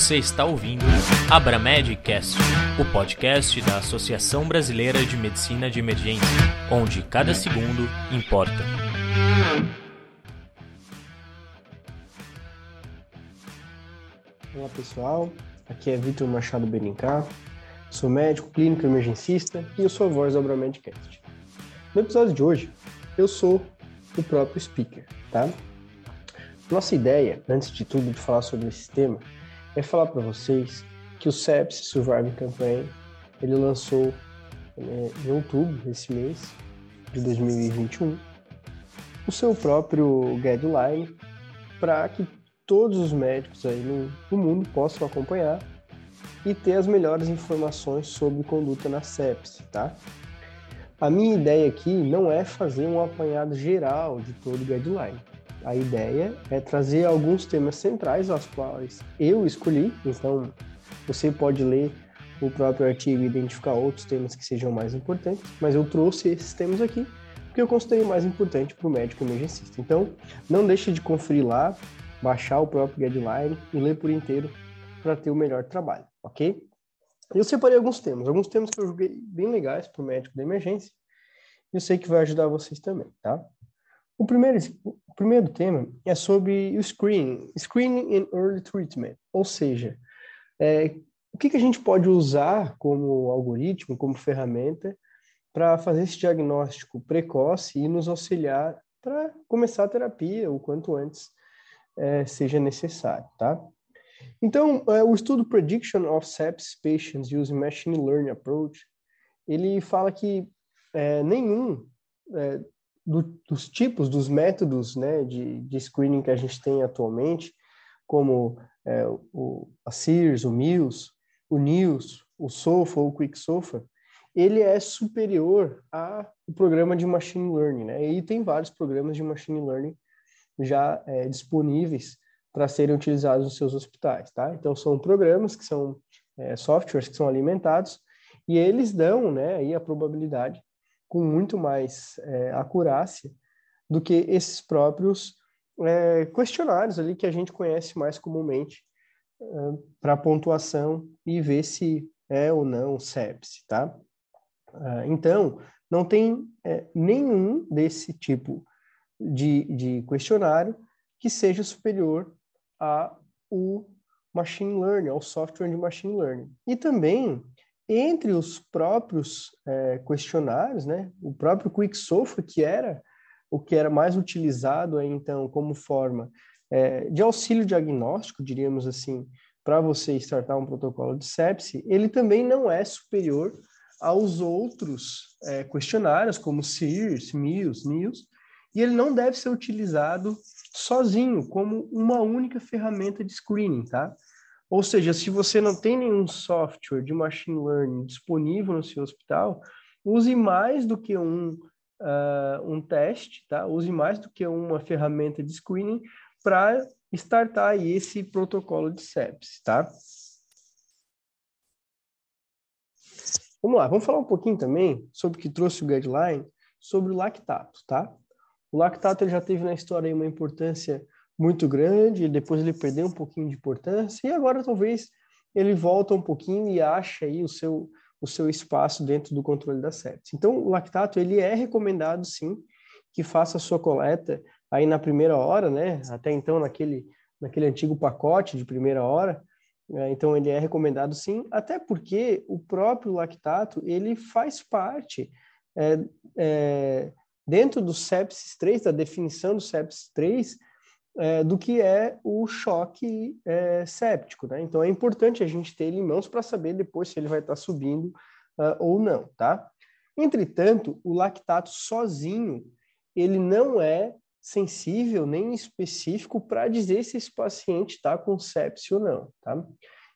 Você está ouvindo Abramedcast, o podcast da Associação Brasileira de Medicina de Emergência, onde cada segundo importa. Olá pessoal, aqui é Vitor Machado Benincá, sou médico clínico emergencista e eu sou a voz do Abramedcast. No episódio de hoje, eu sou o próprio speaker, tá? Nossa ideia, antes de tudo, de falar sobre esse tema, é falar para vocês que o Sepsis Surviving Campaign ele lançou né, em outubro desse mês de 2021 o seu próprio guideline para que todos os médicos aí no, no, mundo possam acompanhar e ter as melhores informações sobre conduta na sepsis, tá? A minha ideia aqui não é fazer um apanhado geral de todo o guideline. A ideia é trazer alguns temas centrais, aos quais eu escolhi, então você pode ler o próprio artigo e identificar outros temas que sejam mais importantes, mas eu trouxe esses temas aqui porque eu considerei mais importante para o médico emergencista. Então, não deixe de conferir lá, baixar o próprio guideline e ler por inteiro para ter o melhor trabalho, ok? Eu separei alguns temas, alguns temas que eu julguei bem legais para o médico da emergência, eu sei que vai ajudar vocês também, tá? O primeiro, o primeiro tema é sobre o screening, screening and early treatment, ou seja, é, o que, que a gente pode usar como algoritmo, como ferramenta, para fazer esse diagnóstico precoce e nos auxiliar para começar a terapia o quanto antes é, seja necessário, tá? Então, é, o estudo Prediction of Sepsis Patients Using Machine Learning Approach, ele fala que é, nenhum é, do, dos tipos, dos métodos né, de, de screening que a gente tem atualmente, como é, o, a Sears, o Mills, o News, o SOFA ou o QuickSOFA, ele é superior ao programa de Machine Learning. Né? E tem vários programas de Machine Learning já é, disponíveis para serem utilizados nos seus hospitais. Tá? Então, são programas que são é, softwares que são alimentados e eles dão né, aí a probabilidade com muito mais é, acurácia do que esses próprios é, questionários ali que a gente conhece mais comumente é, para pontuação e ver se é ou não sepse, tá? Então, não tem é, nenhum desse tipo de, de questionário que seja superior a o machine learning, ao software de machine learning. E também entre os próprios é, questionários, né, o próprio QuickSofa, que era o que era mais utilizado então como forma é, de auxílio diagnóstico, diríamos assim, para você startar um protocolo de sepse, ele também não é superior aos outros é, questionários, como SIRS, MILS, NILS, e ele não deve ser utilizado sozinho, como uma única ferramenta de screening, tá? Ou seja, se você não tem nenhum software de machine learning disponível no seu hospital, use mais do que um, uh, um teste, tá? Use mais do que uma ferramenta de screening para startar esse protocolo de sepsis, tá? Vamos lá, vamos falar um pouquinho também sobre o que trouxe o guideline, sobre o lactato, tá? O lactato ele já teve na história uma importância muito grande, depois ele perdeu um pouquinho de importância, e agora talvez ele volta um pouquinho e acha aí o seu, o seu espaço dentro do controle da sepsis. Então, o lactato, ele é recomendado, sim, que faça a sua coleta aí na primeira hora, né? Até então, naquele, naquele antigo pacote de primeira hora, né? então ele é recomendado, sim, até porque o próprio lactato, ele faz parte é, é, dentro do sepsis 3, da definição do sepsis 3, é, do que é o choque é, séptico, né? Então é importante a gente ter ele em mãos para saber depois se ele vai estar tá subindo uh, ou não, tá? Entretanto, o lactato sozinho, ele não é sensível nem específico para dizer se esse paciente está com sepsia ou não, tá?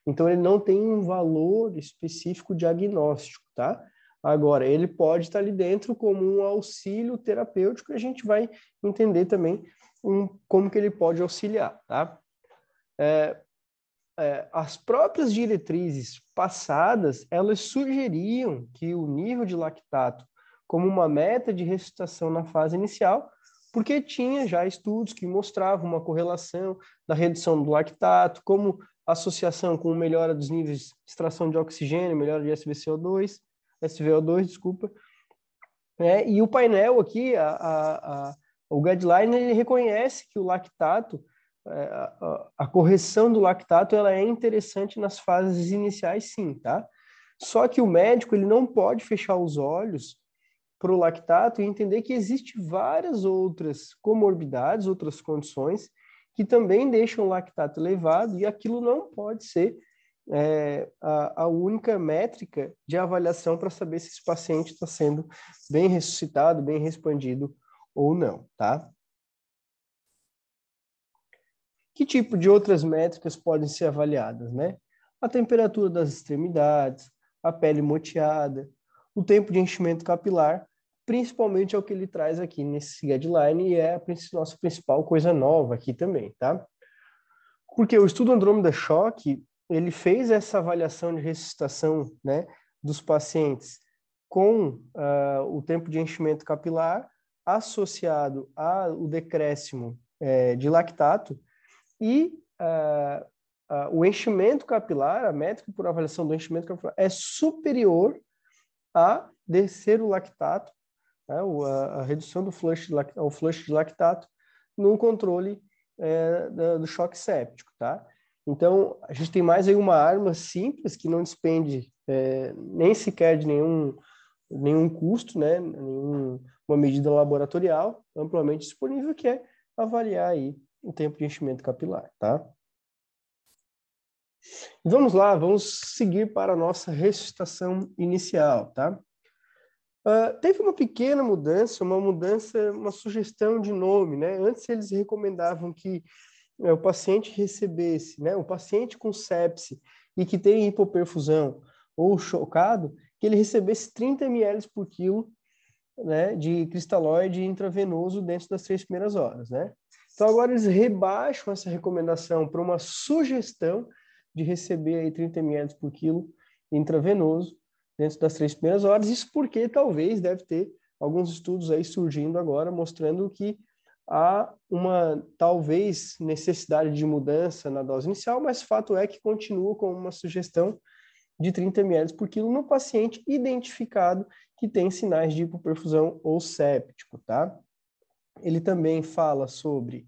Então ele não tem um valor específico diagnóstico, tá? Agora, ele pode estar tá ali dentro como um auxílio terapêutico e a gente vai entender também um, como que ele pode auxiliar, tá? É, é, as próprias diretrizes passadas, elas sugeriam que o nível de lactato como uma meta de ressuscitação na fase inicial, porque tinha já estudos que mostravam uma correlação da redução do lactato, como associação com melhora dos níveis de extração de oxigênio, melhora de SVCO2, SVO2, desculpa. É, e o painel aqui, a, a, a, o guideline, ele reconhece que o lactato, é, a, correção do lactato, ela é interessante nas fases iniciais, sim, tá? Só que o médico, ele não pode fechar os olhos para o lactato e entender que existe várias outras comorbidades, outras condições que também deixam o lactato elevado e aquilo não pode ser é, a, a, única métrica de avaliação para saber se esse paciente está sendo bem ressuscitado, bem respondido ou não, tá? Que tipo de outras métricas podem ser avaliadas, né? A temperatura das extremidades, a pele moteada, o tempo de enchimento capilar, principalmente é o que ele traz aqui nesse guideline e é a nossa principal coisa nova aqui também, tá? Porque o estudo Andrômeda Choque, ele fez essa avaliação de ressuscitação, né, dos pacientes com uh, o tempo de enchimento capilar associado ao decréscimo é, de lactato e uh, o enchimento capilar, a métrica por avaliação do enchimento capilar, é superior a descer o lactato, né, a, a, redução do flush de, ao flush de lactato no controle é, do, do choque séptico, tá? Então, a gente tem mais aí uma arma simples que não despende é, nem sequer de nenhum, nenhum custo, né? Nenhum, uma medida laboratorial amplamente disponível, que é avaliar aí o tempo de enchimento capilar, tá? Vamos lá, vamos seguir para a nossa ressuscitação inicial, tá? Uh, teve uma pequena mudança, uma mudança, uma sugestão de nome, né? Antes eles recomendavam que uh, o paciente recebesse, né? O paciente com sepse e que tem hipoperfusão ou chocado, que ele recebesse 30 ml por quilo né, de cristalóide intravenoso dentro das três primeiras horas, né? Então agora eles rebaixam essa recomendação para uma sugestão de receber aí 30 ml por quilo intravenoso dentro das três primeiras horas. Isso porque talvez deve ter alguns estudos aí surgindo agora mostrando que há uma talvez necessidade de mudança na dose inicial, mas fato é que continua com uma sugestão de 30 ml por quilo no paciente identificado que tem sinais de hipoperfusão ou séptico, tá? Ele também fala sobre,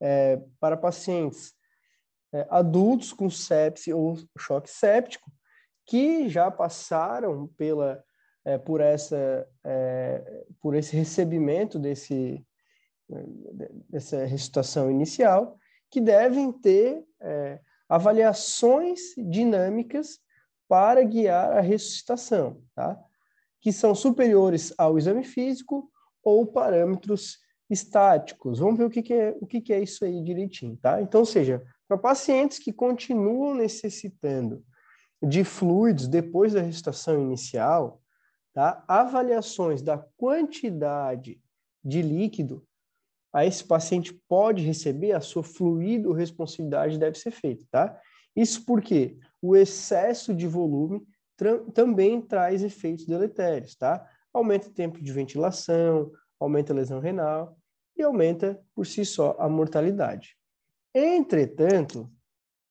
é, para pacientes é, adultos com sepse ou choque séptico que já passaram pela é, por essa é, por esse recebimento desse dessa ressuscitação inicial que devem ter é, avaliações dinâmicas para guiar a ressuscitação, tá? Que são superiores ao exame físico ou parâmetros estáticos. Vamos ver o que, que é o que, que é isso aí direitinho, tá? Então, seja, para pacientes que continuam necessitando de fluidos depois da ressuscitação inicial, tá? avaliações da quantidade de líquido a esse paciente pode receber, a sua fluido responsividade deve ser feita, tá? Isso porque o excesso de volume também traz efeitos deletérios, tá? Aumenta o tempo de ventilação, aumenta a lesão renal e aumenta por si só a mortalidade. Entretanto,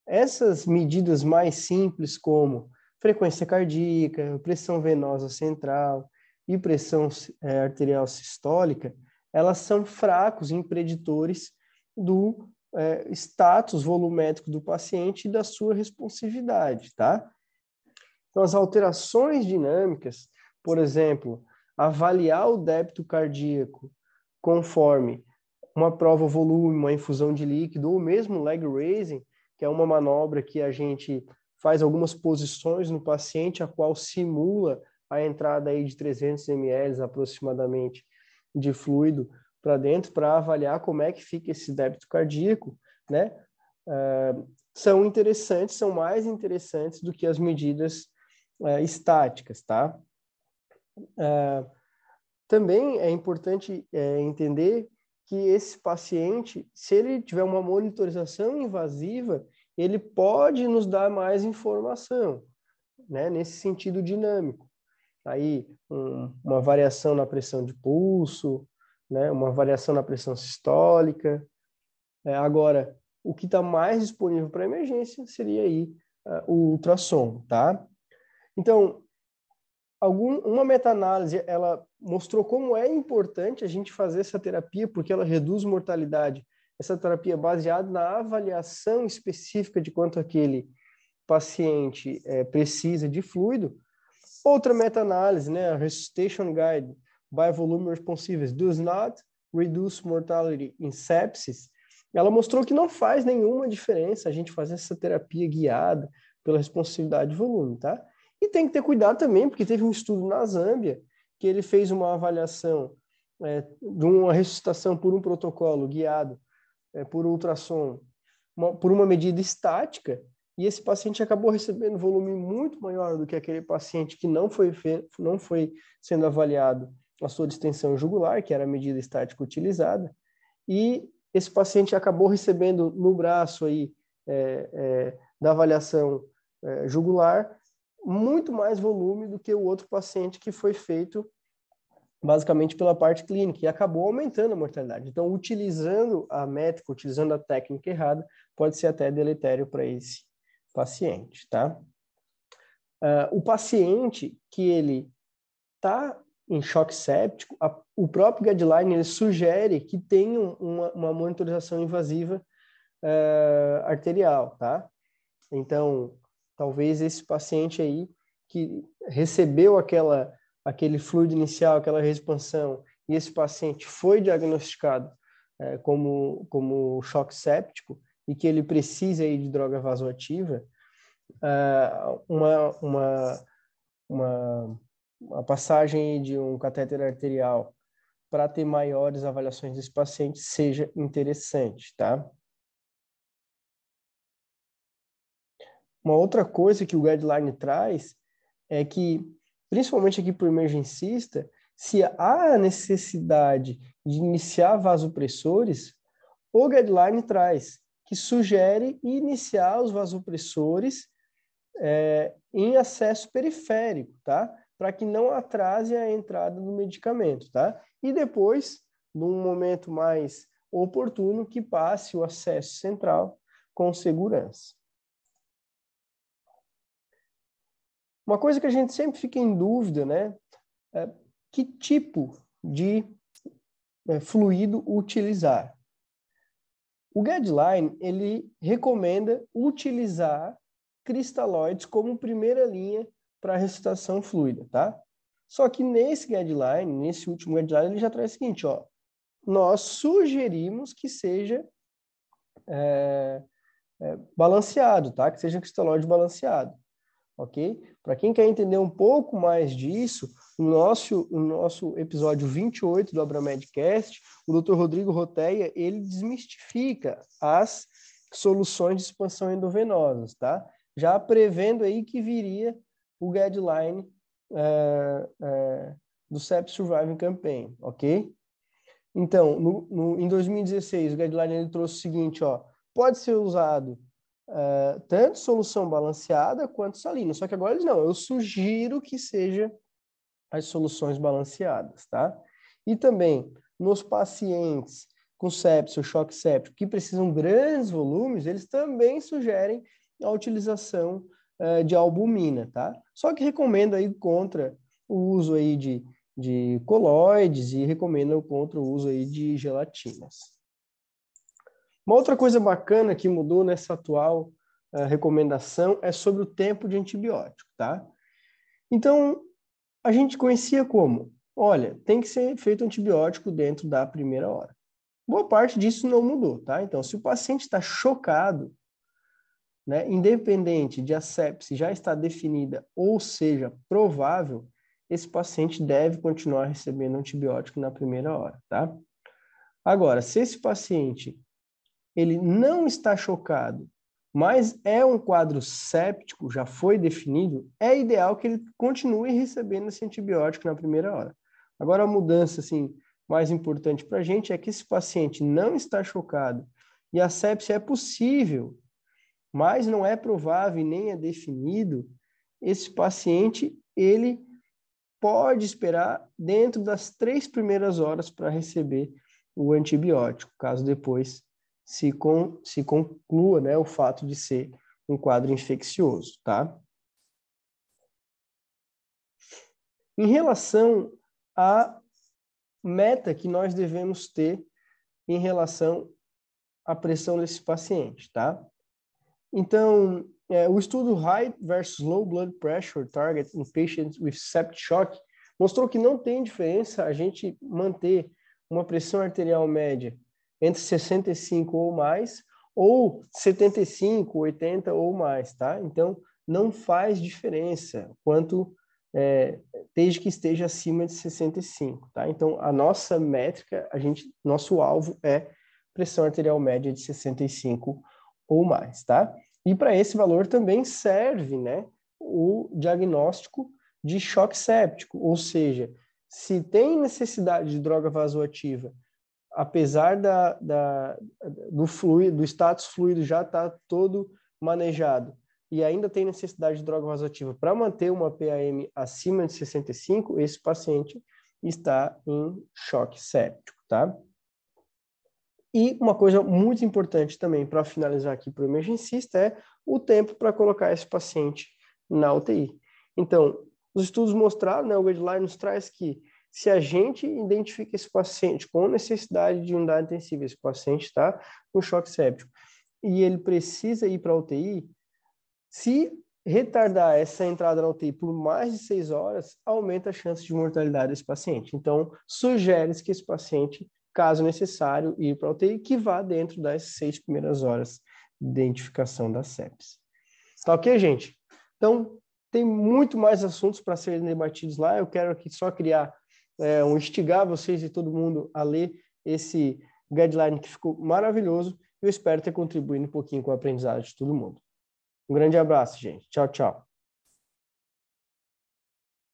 essas medidas mais simples, como frequência cardíaca, pressão venosa central e pressão é, arterial sistólica, elas são fracos em preditores do é, status volumétrico do paciente e da sua responsividade, tá? Então, as alterações dinâmicas, por exemplo, avaliar o débito cardíaco conforme uma prova volume, uma infusão de líquido, ou mesmo leg raising, que é uma manobra que a gente faz algumas posições no paciente, a qual simula a entrada aí de 300 ml aproximadamente de fluido para dentro, para avaliar como é que fica esse débito cardíaco, né? Uh, são interessantes, são mais interessantes do que as medidas uh, estáticas, tá? Uh, também é importante é, entender que esse paciente, se ele tiver uma monitorização invasiva, ele pode nos dar mais informação, né, nesse sentido dinâmico. Aí, um, uma variação na pressão de pulso, né, uma variação na pressão sistólica. É, agora, o que está mais disponível para emergência seria aí uh, o ultrassom, tá? Então, algum, uma meta-análise, ela mostrou como é importante a gente fazer essa terapia, porque ela reduz mortalidade. Essa terapia é baseada na avaliação específica de quanto aquele paciente é, precisa de fluido. Outra meta-análise, né, a Resuscitation Guide by Volume Responsiveness does not reduce mortality in sepsis. Ela mostrou que não faz nenhuma diferença a gente fazer essa terapia guiada pela responsividade de volume, tá? E tem que ter cuidado também, porque teve um estudo na Zâmbia que ele fez uma avaliação é, de uma ressuscitação por um protocolo guiado é, por ultrassom, uma, por uma medida estática, e esse paciente acabou recebendo volume muito maior do que aquele paciente que não foi, não foi sendo avaliado a sua distensão jugular, que era a medida estática utilizada, e esse paciente acabou recebendo no braço aí é, é, da avaliação é, jugular muito mais volume do que o outro paciente que foi feito basicamente pela parte clínica e acabou aumentando a mortalidade. Então, utilizando a métrica, utilizando a técnica errada, pode ser até deletério para esse paciente, tá? Uh, o paciente que ele está em choque séptico, a, o próprio guideline ele sugere que tenha uma, uma monitorização invasiva uh, arterial, tá? Então, talvez esse paciente aí que recebeu aquela aquele fluido inicial, aquela expansão, e esse paciente foi diagnosticado uh, como como choque séptico, e que ele precisa aí de droga vasoativa, uh, uma, uma, uma, uma passagem de um catéter arterial para ter maiores avaliações desse paciente seja interessante, tá? Uma outra coisa que o guideline traz é que, principalmente aqui para o emergencista, se há necessidade de iniciar vasopressores, o guideline traz que sugere iniciar os vasopressores é, em acesso periférico, tá? Para que não atrase a entrada do medicamento, tá? E depois, num momento mais oportuno, que passe o acesso central com segurança. Uma coisa que a gente sempre fica em dúvida, né? É que tipo de é, fluido utilizar. O guideline ele recomenda utilizar cristalóides como primeira linha para ressuscitação fluida, tá? Só que nesse guideline, nesse último guideline, ele já traz o seguinte, ó, nós sugerimos que seja é, é, balanceado, tá? Que seja cristalóide balanceado ok? Para quem quer entender um pouco mais disso, no nosso, no nosso episódio 28 do Abramedcast, o Dr. Rodrigo Roteia, ele desmistifica as soluções de expansão endovenosa, tá? Já prevendo aí que viria o guideline é, é, do SEP Surviving Campaign, ok? Então, no, no, em 2016, o guideline ele trouxe o seguinte, ó, pode ser usado uh, tanto solução balanceada quanto salina. Só que agora eles não, eu sugiro que seja as soluções balanceadas, tá? E também nos pacientes com sepsis ou choque séptico que precisam grandes volumes, eles também sugerem a utilização uh, de albumina, tá? Só que recomenda aí contra o uso aí de, de coloides e recomenda contra o uso aí de gelatinas. Uma outra coisa bacana que mudou nessa atual uh, recomendação é sobre o tempo de antibiótico, tá? Então, a gente conhecia como, olha, tem que ser feito antibiótico dentro da primeira hora. Boa parte disso não mudou, tá? Então, se o paciente está chocado, né, independente de a sepse já estar definida ou seja provável, esse paciente deve continuar recebendo antibiótico na primeira hora, tá? Agora, se esse paciente ele não está chocado, mas é um quadro séptico, já foi definido, é ideal que ele continue recebendo esse antibiótico na primeira hora. Agora, a mudança assim, mais importante para a gente é que esse paciente não está chocado e a sepsia é possível, mas não é provável nem é definido, esse paciente, ele pode esperar dentro das três primeiras horas para receber o antibiótico, caso depois se, com, se conclua né, o fato de ser um quadro infeccioso, tá? Em relação à meta que nós devemos ter em relação à pressão desse paciente, tá? Então, é, o estudo High versus Low Blood Pressure Target in Patients with Septic Shock mostrou que não tem diferença a gente manter uma pressão arterial média entre 65 ou mais, ou 75, 80 ou mais, tá? Então, não faz diferença quanto é, desde que esteja acima de 65, tá? Então, a nossa métrica, a gente, nosso alvo é pressão arterial média de 65 ou mais, tá? E para esse valor também serve, né, o diagnóstico de choque séptico, ou seja, se tem necessidade de droga vasoativa, apesar da, da, do fluido, do status fluido já estar tá todo manejado, e ainda tem necessidade de droga vasoativa para manter uma PAM acima de 65, esse paciente está em choque séptico, tá? E uma coisa muito importante também para finalizar aqui para o emergencista é o tempo para colocar esse paciente na UTI. Então, os estudos mostraram, né, o guideline nos traz que se a gente identifica esse paciente com necessidade de unidade intensiva, esse paciente está com choque séptico, e ele precisa ir para a UTI, se retardar essa entrada na UTI por mais de seis horas, aumenta a chance de mortalidade desse paciente. Então, sugere-se que esse paciente caso necessário, ir para a UTI, que vá dentro das seis primeiras horas de identificação da sepsis. Tá ok, gente? Então, tem muito mais assuntos para serem debatidos lá. Eu quero aqui só criar é, um instigar vocês e todo mundo a ler esse guideline que ficou maravilhoso. Eu espero ter contribuído um pouquinho com o aprendizado de todo mundo. Um grande abraço, gente. Tchau, tchau.